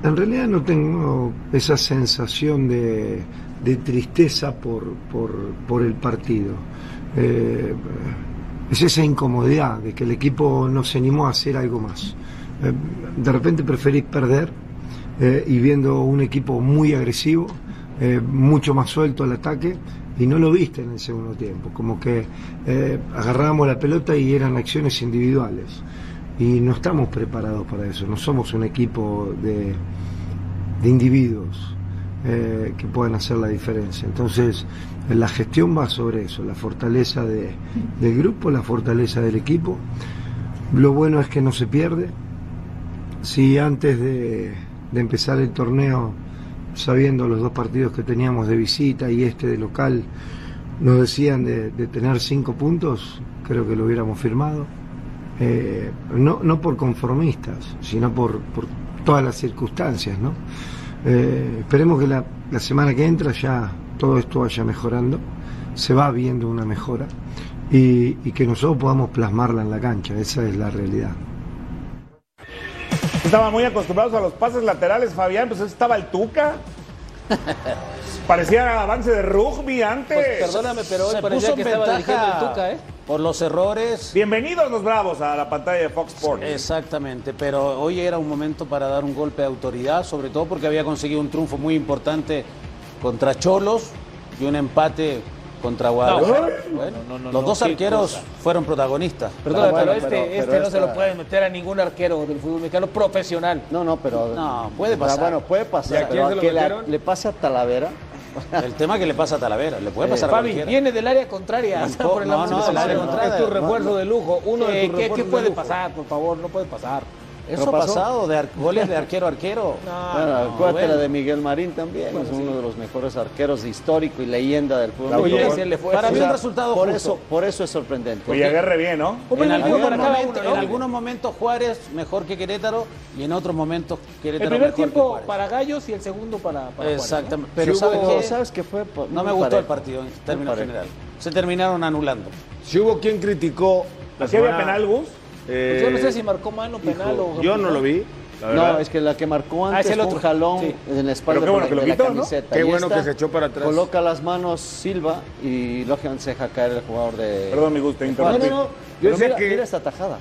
en realidad no tengo esa sensación de, de tristeza por, por, por el partido. Eh, es esa incomodidad de que el equipo no se animó a hacer algo más. Eh, de repente preferís perder eh, y viendo un equipo muy agresivo, mucho más suelto al ataque, y no lo viste en el segundo tiempo. Como que eh, agarrábamos la pelota y eran acciones individuales. Y no estamos preparados para eso, no somos un equipo de, de individuos eh, que puedan hacer la diferencia. Entonces, la gestión va sobre eso, la fortaleza de- del grupo, la fortaleza del equipo. Lo bueno es que no se pierde. Si antes de, de empezar el torneo, sabiendo los dos partidos que teníamos de visita y este de local, nos decían de, tener cinco puntos, creo que lo hubiéramos firmado. Eh, no, no por conformistas, sino por, por todas las circunstancias, ¿no? Eh, esperemos que la, la semana que entra ya todo esto vaya mejorando, se va viendo una mejora y, y que nosotros podamos plasmarla en la cancha, esa es la realidad. Estaban muy acostumbrados a los pases laterales, Fabián, pues estaba el Tuca. (laughs) Parecía avance de rugby antes. Pues, perdóname, pero hoy Se parecía puso que en estaba ventaja dirigiendo el Tuca, ¿eh? Por los errores. Bienvenidos los Bravos a la pantalla de Fox Sports. Exactamente, pero hoy era un momento para dar un golpe de autoridad, sobre todo porque había conseguido un triunfo muy importante contra Cholos y un empate contra Guadalajara. No, Bueno, no, no, los no, dos arqueros cosa. fueron protagonistas. Perdón, bueno, pero este, pero- este pero no se lo puede meter a ningún arquero del fútbol mexicano profesional. No, no, pero. No, puede pero pasar. Bueno, puede ¿Y pasar. a quién Pero se lo que le, pase a Talavera. El tema que le pasa a Talavera, le puede pasar a Fabi, cualquiera. viene del área contraria. o sea, por el no, no, Dios. área contraria. Es tu refuerzo de lujo. Uno de ¿Qué, tus qué- refuerzos qué de puede lujo. pasar? Por favor, no puede pasar. Eso ha pasado de ar- goles de arquero a arquero. (laughs) No, Bueno, no, acuérdate bueno. la de Miguel Marín también, es uno de los mejores arqueros histórico y leyenda del fútbol. Oye, fue. para mí un resultado por justo. eso, por eso es sorprendente. Oye, agarre bien, ¿no? ¿Cómo En, algún momento- uno, no? algunos momentos Juárez mejor que Querétaro y en otros momentos Querétaro El primer mejor tiempo para Gallos y el segundo para, para Juárez, ¿no? Exactamente. Pero Sí ¿sabe hubo- qué? ¿sabes qué fue? No me gustó el partido en términos generales. Se terminaron anulando. Si hubo quien criticó. la ¿Así había semana- penal, Gus? Eh, Pues yo no sé si marcó mano, penal hijo, o. Yo no lo vi. la verdad. No, es que la que marcó Ah, antes es el fue otro. un jalón Sí. en la espalda Pero qué bueno de, que lo de la quitó, ¿no? camiseta. Qué Y bueno esta que se echó para atrás. Coloca las manos Silva y lógicamente se deja caer el jugador de. Perdón, mi gusto, te No, interrumpí. no, no. Yo decía mira, que- mira esta tajada.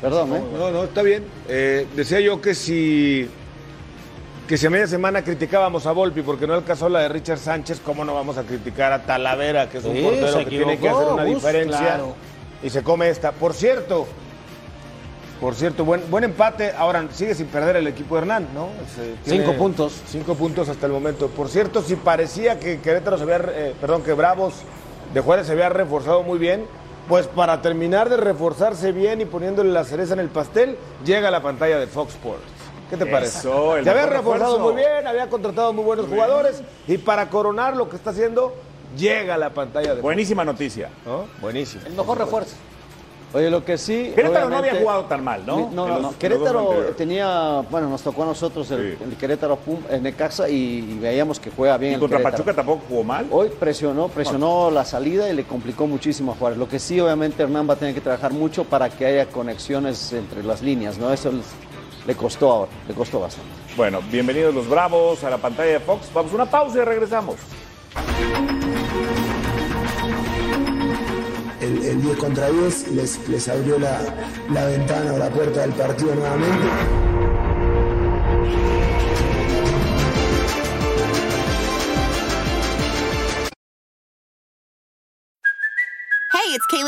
Perdón, ¿eh? No, no, está bien. Eh, decía yo que si que si a media semana criticábamos a Volpi porque no alcanzó la de Richard Sánchez, ¿cómo no vamos a criticar a Talavera, que es un Sí, portero que tiene que hacer una diferencia claro. y se come esta? Por cierto, por cierto, buen, buen empate. Ahora sigue sin perder el equipo de Hernán, ¿no? Cinco puntos. Cinco puntos hasta el momento. Por cierto, si parecía que Querétaro se había, eh, perdón, que Bravos de Juárez se había reforzado muy bien, pues para terminar de reforzarse bien y poniéndole la cereza en el pastel, llega a la pantalla de Fox Sports. ¿Qué te parece? Eso, el se había reforzado refuerzo. muy bien, había contratado muy buenos jugadores y para coronar lo que está haciendo, llega a la pantalla de Fox. Buenísima noticia. ¿no? Buenísimo. El mejor refuerzo. Oye, lo que sí. Querétaro no había jugado tan mal, ¿no? No, no, no. los Querétaro tenía, bueno, nos tocó a nosotros el, Sí. el Querétaro Pum, en Necaxa y, y veíamos que juega bien Y el contra Querétaro. Pachuca tampoco jugó mal. Hoy presionó, presionó la salida y le complicó muchísimo a Juárez. Lo que sí, obviamente, Hernán va a tener que trabajar mucho para que haya conexiones entre las líneas, ¿no? Eso les- le costó ahora, le costó bastante. Bueno, bienvenidos los Bravos a la pantalla de Fox. Vamos a una pausa y regresamos. El 10 contra 10 les, les abrió la, la ventana o la puerta del partido nuevamente.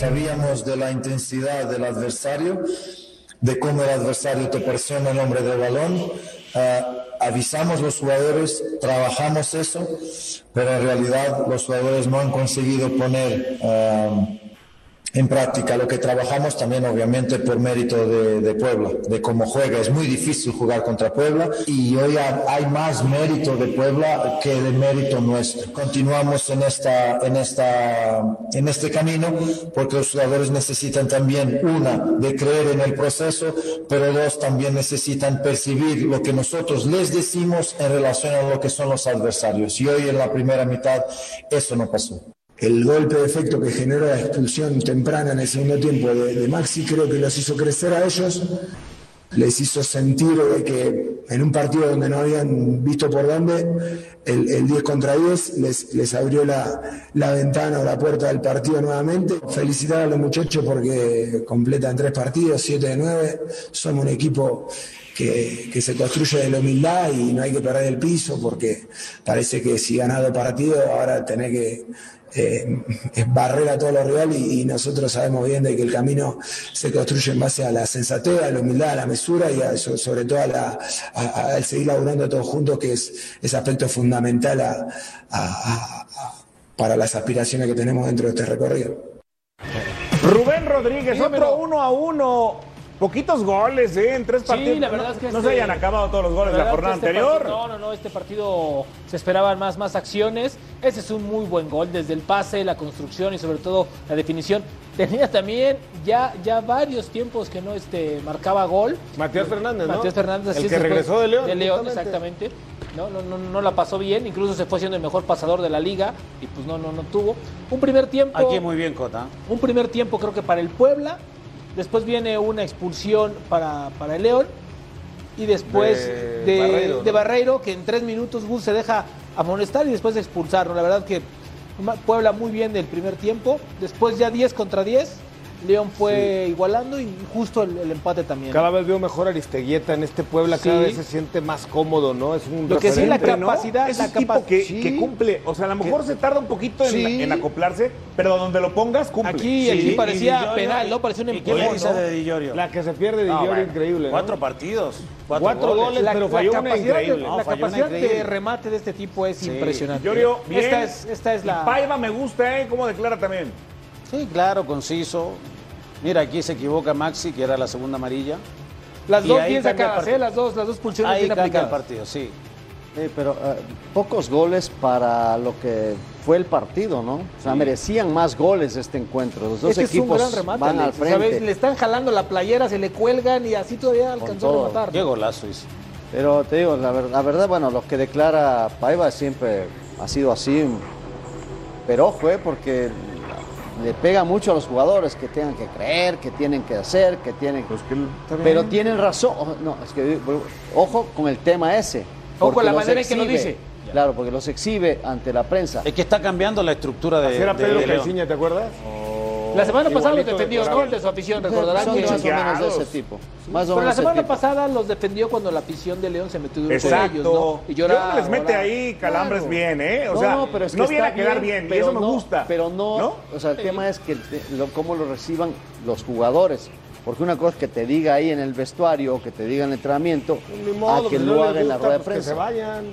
Sabíamos de la intensidad del adversario, de cómo el adversario te presiona el hombre de balón. Ah, avisamos los jugadores, trabajamos eso, pero en realidad los jugadores no han conseguido poner ah, en práctica lo que trabajamos también obviamente por mérito de, de Puebla, de cómo juega. Es muy difícil jugar contra Puebla y hoy ha- hay más mérito de Puebla que de mérito nuestro. Continuamos en esta, en esta, en este camino porque los jugadores necesitan también una de creer en el proceso, pero dos también necesitan percibir lo que nosotros les decimos en relación a lo que son los adversarios. Y hoy en la primera mitad eso no pasó. El golpe de efecto que generó la expulsión temprana en el segundo tiempo de, Maxi creo que los hizo crecer a ellos, les hizo sentir que en un partido donde no habían visto por dónde, el, el 10 contra 10 les, les abrió la, la ventana o la puerta del partido nuevamente. Felicitar a los muchachos porque completan tres partidos, 7 de 9, somos un equipo que, que se construye de la humildad y no hay que perder el piso porque parece que si ganado partido ahora tenés que eh, es barrer a todos los rivales y, y nosotros sabemos bien de que el camino se construye en base a la sensatez, a la humildad, a la mesura y a- sobre todo a la- a- a- al seguir laburando todos juntos, que es ese aspecto fundamental a- a- a- a- para las aspiraciones que tenemos dentro de este recorrido. Rubén Rodríguez, otro uno a uno Poquitos goles, ¿eh? En tres Sí, partidos. la verdad no, es que no este- se hayan acabado todos los goles la, verdad jornada este anterior. partido- no, no, no, este partido se esperaban más, más acciones. Ese es un muy buen gol, desde el pase, la construcción y sobre todo la definición. Tenía también ya, ya varios tiempos que no este, marcaba gol. Matías Fernández, ¿no? Matías Fernández, así El que regresó de León, De León, exactamente. No, no, no, no la pasó bien, incluso se fue siendo el mejor pasador de la liga y pues no, no, no tuvo. Un primer tiempo. Aquí muy bien, Cota. Un primer tiempo creo que para el Puebla, después viene una expulsión para, para el León y después De de, Barreiro, de ¿no? Barreiro, que en tres minutos Gus se deja amonestar y después de expulsarlo. La verdad que Puebla muy bien del primer tiempo, después ya 10 contra 10, León fue igualando y justo el, el empate también. Cada vez veo mejor a Aristeguieta en este Puebla, cada Sí. vez se siente más cómodo, ¿no? Es un Lo que sí, la capacidad, Es la un tipo capa- que, Sí. que cumple. O sea, a lo mejor se tarda un poquito en, Sí. en acoplarse, pero donde lo pongas, cumple. Aquí, Sí, aquí parecía penal, ¿no? Parecía un ¿Y qué empujón, me dice ¿no? de Di Giorgio? La que se pierde de No, bueno, increíble, ¿no? Cuatro partidos. Cuatro, Cuatro goles, La, pero la falló una capacidad, de, increíble. La capacidad de remate de este tipo es impresionante. Llorio, bien. Esta es, esta es la... Paiva me gusta, ¿eh? ¿Cómo declara también? Sí, claro, conciso. Mira, aquí se equivoca Maxi, que era la segunda amarilla. Las Y dos bien sacadas. ¿eh? Las dos, las dos pulsiones Ahí bien el aplicadas. partido, sí. Pero eh, pocos goles para lo que fue el partido, ¿no? O sea, merecían más goles este encuentro. Los dos Este es un equipos gran remate, van al frente. ¿sabes? Le están jalando la playera, se le cuelgan y así todavía alcanzó todo. a rematar. Qué golazo hizo. Pero te digo, la, ver- la verdad, bueno, lo que declara Paiva siempre ha sido así. Pero ojo, eh, porque le pega mucho a los jugadores que tengan que creer, que tienen que hacer, que tienen Pues Pero tienen razón. Ojo, No, es que ojo con el tema ese. Ojo con la manera en que lo dice. Claro, porque los exhibe ante la prensa. Es que está cambiando la estructura de, Así era Pedro de ¿te acuerdas? La semana pasada los defendió, ¿no? El de su afición, recordarán Son que... más o menos de ese tipo. Más o Pero la menos semana tipo. pasada los defendió cuando la afición de León se metió duro con Exacto. ellos, ¿no? Y Yo que les mete lloraba. ahí calambres Claro. bien, ¿eh? O no, sea, no, pero es que no viene a quedar bien, y pero eso me no- gusta. Pero no, ¿no? o sea, el tema es que lo, cómo lo reciban los jugadores. Porque una cosa es que te diga ahí en el vestuario o que te diga en el entrenamiento, Ni modo, a que pues, lo no haga en la rueda de pues, que se prensa. vayan.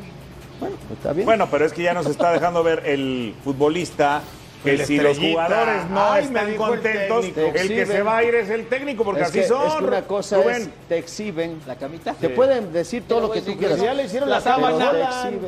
Bueno, está bien. Bueno, pero es que ya nos está dejando ver el futbolista que si los jugadores no Ay, están el contentos, el, que se va a ir es el técnico, porque es así que, son. es que una cosa Rubén. es, te exhiben, ¿La camita? te pueden decir todo Pero, lo que tú quieras. Ya le hicieron La la, sábana,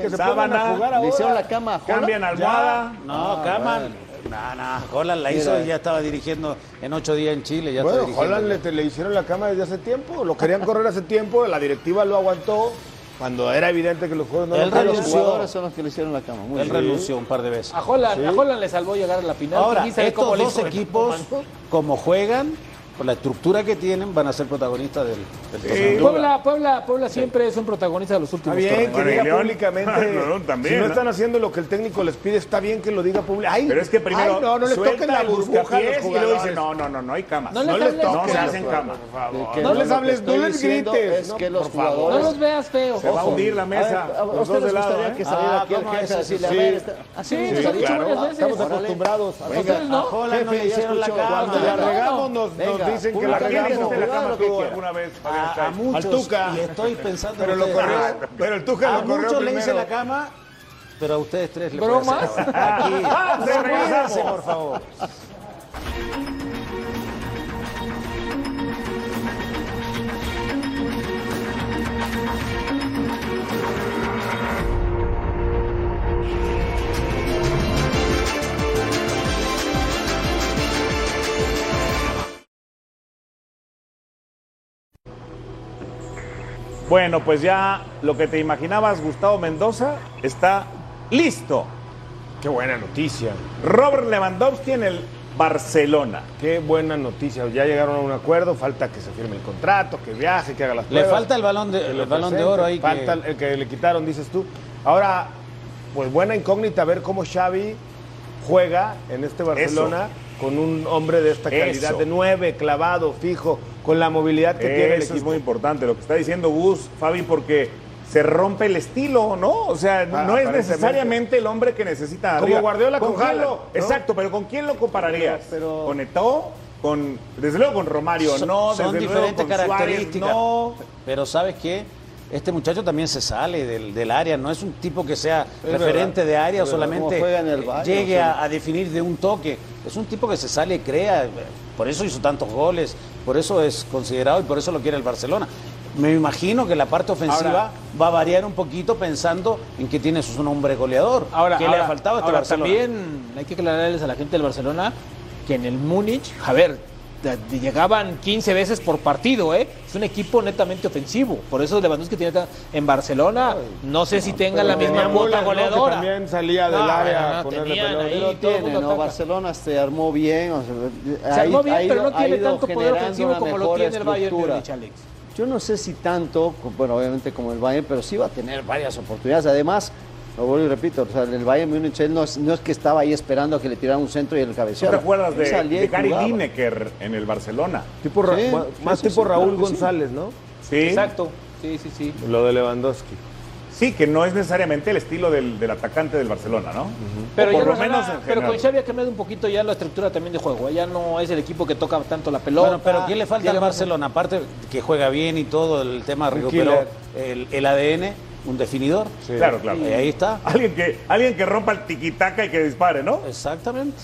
que se Sábana, pongan a jugar Le ahora. hicieron la cama a Holland. Cambian almohada. No, Ah, Kaman. bueno. No, no, Holland la hizo y ya estaba dirigiendo en ocho días en Chile. Ya Bueno. Holland le, le hicieron la cama desde hace tiempo, lo querían correr hace tiempo, la directiva lo aguantó cuando era evidente que los jugadores no eran los jugadores son los que le hicieron la cama. Muy Él bien. renunció un par de veces. A Holland, a Holland le salvó llegar a la final. Ahora, estos dos equipos, como juegan, por la estructura que tienen, van a ser protagonistas del, del torneo. Puebla, Puebla, Puebla siempre es un protagonista de los últimos Está bien torneos. que diga públicamente. (laughs) No, no, también, si no, ¿no? están haciendo lo que el técnico les pide, está bien que lo diga públicamente. Pero es que primero Ay, no, no les suelta toquen la burbuja a los jugadores. dice, no, no, no, no hay camas. No No les les hables, no toquen, se hacen cama. por favor. No les hables, no les grites. Es no, que los por favor. No los veas feo. Se va a hundir la A mesa. ¿a ¿A de les lado, gustaría ¿eh? que saliera Ah, aquí el ¿cómo jefe a decirle, a Sí. ver, así Sí, lo he gustaría? dicho varias veces. estamos acostumbrados. Venga, Ustedes no. A no le hicieron la cama. Cuando la regamos nos, nos dicen que la ¿A quién le regamos, hiciste la cama quiera. alguna vez? A, a muchos. Tuca. Y estoy pensando Pero lo corrió, pero el Tuca A lo corrió muchos le hice la cama, pero a ustedes tres le ¿Bromas? (laughs) Aquí. Ah, por favor. Bueno, pues ya lo que te imaginabas, Gustavo Mendoza, está listo. Qué buena noticia. Robert Lewandowski en el Barcelona. Qué buena noticia. Ya llegaron a un acuerdo. Falta que se firme el contrato, que viaje, que haga las Le pruebas. falta el balón de, que el balón de oro ahí. que- Falta el que le quitaron, dices tú. Ahora, pues buena incógnita ver cómo Xavi juega en este Barcelona con un hombre de esta calidad, Eso. de nueve, clavado, fijo, con la movilidad que tiene el Eso es muy importante lo que está diciendo Gus, Fabi, porque se rompe el estilo, ¿no? O sea, Ah, no es necesariamente el hombre que necesita Como arriba. Guardiola con Haaland, ¿no? Exacto, pero ¿con quién lo compararías? Pero- pero- ¿Con Eto'o? Con, desde luego con Romario, son, no. son desde luego diferentes con Suárez, características. no. Pero ¿sabes qué? este muchacho también se sale del, del área, no es un tipo que sea Es referente verdad, de área o solamente llegue o sea. a, a definir de un toque. Es un tipo que se sale y crea, por eso hizo tantos goles, por eso es considerado y por eso lo quiere el Barcelona. Me imagino que la parte ofensiva Ahora- va a variar un poquito pensando en que tiene su nombre goleador. Ahora, ¿Qué le ha faltado a este Barcelona? También hay que aclararles a la gente del Barcelona que en el Múnich, a ver, llegaban 15 veces por partido, ¿eh? Es un equipo netamente ofensivo. Por eso Lewandowski tiene en Barcelona, no sé si tengan la misma cuota Müller, ¿no? Que goleadora. también salía del No, área ponerle ahí, tiene, ¿no? Barcelona se armó bien. o sea, Se armó bien, pero no tiene tanto poder ofensivo como lo tiene el Bayern. Múnich, Alex. Yo no sé si tanto, bueno, obviamente como el Bayern, pero sí va a tener varias oportunidades. Además, lo vuelvo y repito, o sea, el Bayern Múnich él no, es- no es que estaba ahí esperando a que le tiraran un centro y el ¿No cabeceara. te acuerdas de, de Gary jugaba. Lineker en el Barcelona? Tipo Ra- Sí, más- sí, más sí, tipo sí, Raúl claro que sí. González, ¿no? Sí. Exacto. Sí, sí, sí. Lo de Lewandowski. Sí, que no es necesariamente el estilo del, del atacante del Barcelona, ¿no? Pero, O por ya lo no menos en pero con Xavi ha cambiado un poquito ya la estructura también de juego. Ya no es el equipo que toca tanto la pelota. Bueno, pero ¿qué le falta al Barcelona? Aparte que juega bien y todo, el tema recuperó el, el ADN, un definidor. Claro, claro. Y ahí está. Alguien que, alguien que rompa el tiquitaca y que dispare, ¿no? Exactamente.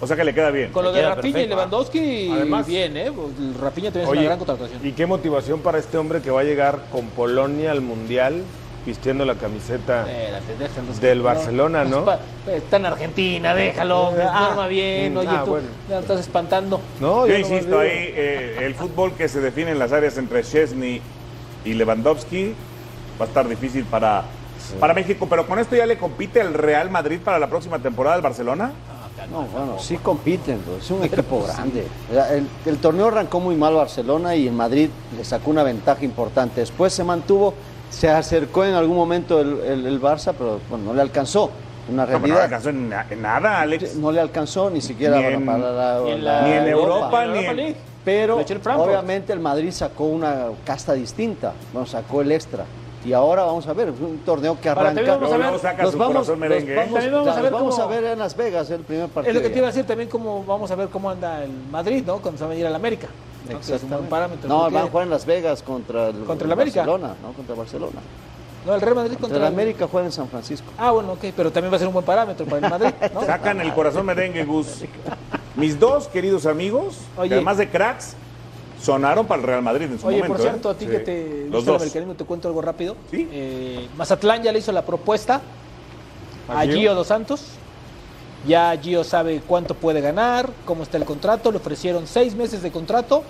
O sea que le queda bien. Con lo Le de Rafinha y. Lewandowski, Además- bien, ¿eh? El Rafinha también es una gran contratación. y qué motivación para este hombre que va a llegar con Polonia al Mundial vistiendo la camiseta Espérate, déjalos. del No, Barcelona, ¿no? pa- Está en Argentina, déjalo, Ah, duerma bien. mm, Oye, ah, tú bueno. ya estás espantando. No, Yo yo nomás insisto, ahí eh, el fútbol que se define en las áreas entre Chesney y Lewandowski va a estar difícil para, para México. Pero con esto ya le compite el Real Madrid para la próxima temporada al Barcelona. No, bueno, sí compiten, es un equipo grande. El, el torneo arrancó muy mal Barcelona y en Madrid le sacó una ventaja importante. Después se mantuvo, se acercó en algún momento el, el- el Barça, pero bueno, no le alcanzó. Una No, pero no realidad. alcanzó en, na- en nada, Alex. No le alcanzó ni siquiera Ni para, en- para la, ni en la la- Ni en Europa. Europa, ni en... League. Pero obviamente el Madrid sacó una casta distinta, bueno, sacó el extra. Y ahora vamos a ver, es un torneo que arranca. vamos a ver- saca su vamos, vamos- vamos a ver vamos cómo- a ver en Las Vegas el primer partido. Es lo que te iba a decir también, cómo vamos a ver cómo anda el Madrid, ¿no? Cuando se va a ir al América. ¿no? Es un buen parámetro. No, van a jugar en Las Vegas contra el, Contra el América. Barcelona, no contra Barcelona. No, el Real Madrid Contra contra el América juega en San Francisco. Ah, bueno, ok, pero también va a ser un buen parámetro para el Madrid, (laughs) ¿no? Sacan el corazón merengue, Gus. Mis dos queridos amigos, Oye. además de cracks, sonaron para el Real Madrid en su Oye, momento. por cierto, ¿eh? a ti Sí. que te Los gusta el americanismo, te cuento algo rápido. Sí. Eh, Mazatlán ya le hizo la propuesta a ¿A Gio? Gio Dos Santos. Ya Gio sabe cuánto puede ganar, cómo está el contrato. Le ofrecieron seis meses de contrato.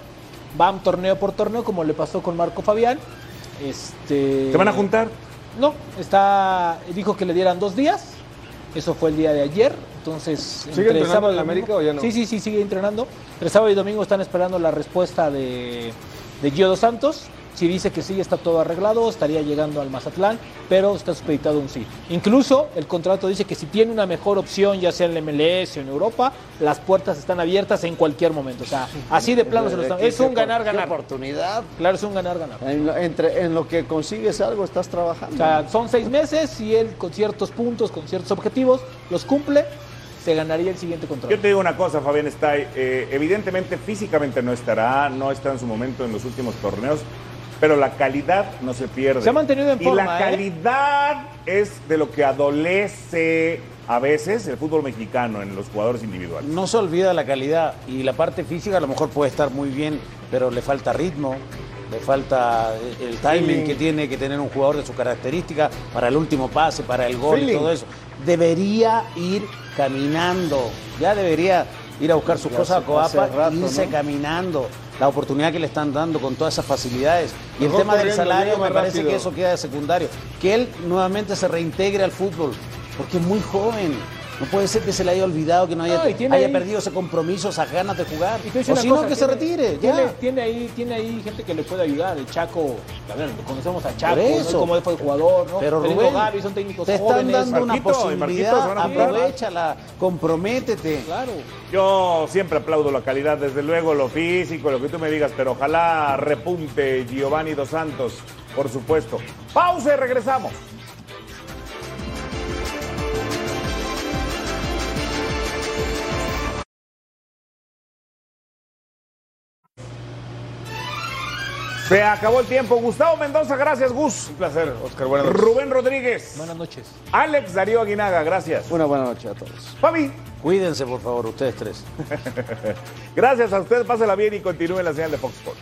Van torneo por torneo, como le pasó con Marco Fabián. Este, ¿Se van a juntar? No, está, dijo que le dieran dos días. Eso fue el día de ayer. Entonces, ¿Sigue entrenando sábado y en domingo- América o ya no? Sí, sí, sí, sigue entrenando. Pero sábado y domingo están esperando la respuesta de, de Gio Dos Santos. Si dice que sí, está todo arreglado, estaría llegando al Mazatlán, pero está supeditado un sí. Incluso el contrato dice que si tiene una mejor opción, ya sea en el MLS o en Europa, las puertas están abiertas en cualquier momento. O sea, así de plano se lo están. Es un ganar-ganar. oportunidad. Claro, es un ganar-ganar. En lo, entre, en lo que consigues algo estás trabajando. O sea, son seis meses y él con ciertos puntos, con ciertos objetivos, los cumple, se ganaría el siguiente contrato. Yo te digo una cosa, Fabián Stay. eh, evidentemente físicamente no estará, no está en su momento en los últimos torneos, pero la calidad no se pierde. Se ha mantenido en y forma, la ¿eh? calidad es de lo que adolece a veces el fútbol mexicano en los jugadores individuales. No se olvida la calidad y la parte física a lo mejor puede estar muy bien, pero le falta ritmo, le falta el timing que tiene que tener un jugador de su característica para el último pase, para el gol y todo eso. Debería ir caminando, ya debería ir a buscar sus Ya cosas a Coapa rato, irse ¿no? caminando. La oportunidad que le están dando con todas esas facilidades. Y el tema del salario me parece rápido. que eso queda de secundario. Que él nuevamente se reintegre al fútbol, porque es muy joven. No puede ser que se le haya olvidado, que no haya, No, y tiene haya ahí- perdido ese compromiso, esas ganas de jugar. Y O si no, que se retire. Tiene, ya. tiene ahí, tiene ahí gente que le puede ayudar. El Chaco, a ver, conocemos a Chaco, Por ¿no? eso. cómo fue el jugador, ¿no? Pero Rubén, Gavi, son técnicos te están jóvenes. dando una Marquito, posibilidad, aprovechala, comprométete. Claro. Yo siempre aplaudo la calidad, desde luego lo físico, lo que tú me digas, pero ojalá repunte Giovanni Dos Santos, por supuesto. Pausa y regresamos. Se acabó el tiempo. Gustavo Mendoza, gracias, Gus. Un placer, Oscar. Buenas noches. Rubén Rodríguez. Buenas noches. Alex Darío Aguinaga, gracias. Una buena noche a todos. Fabi. Cuídense, por favor, ustedes tres. (laughs) gracias a ustedes. Pásela bien y continúen la señal de Fox Sports.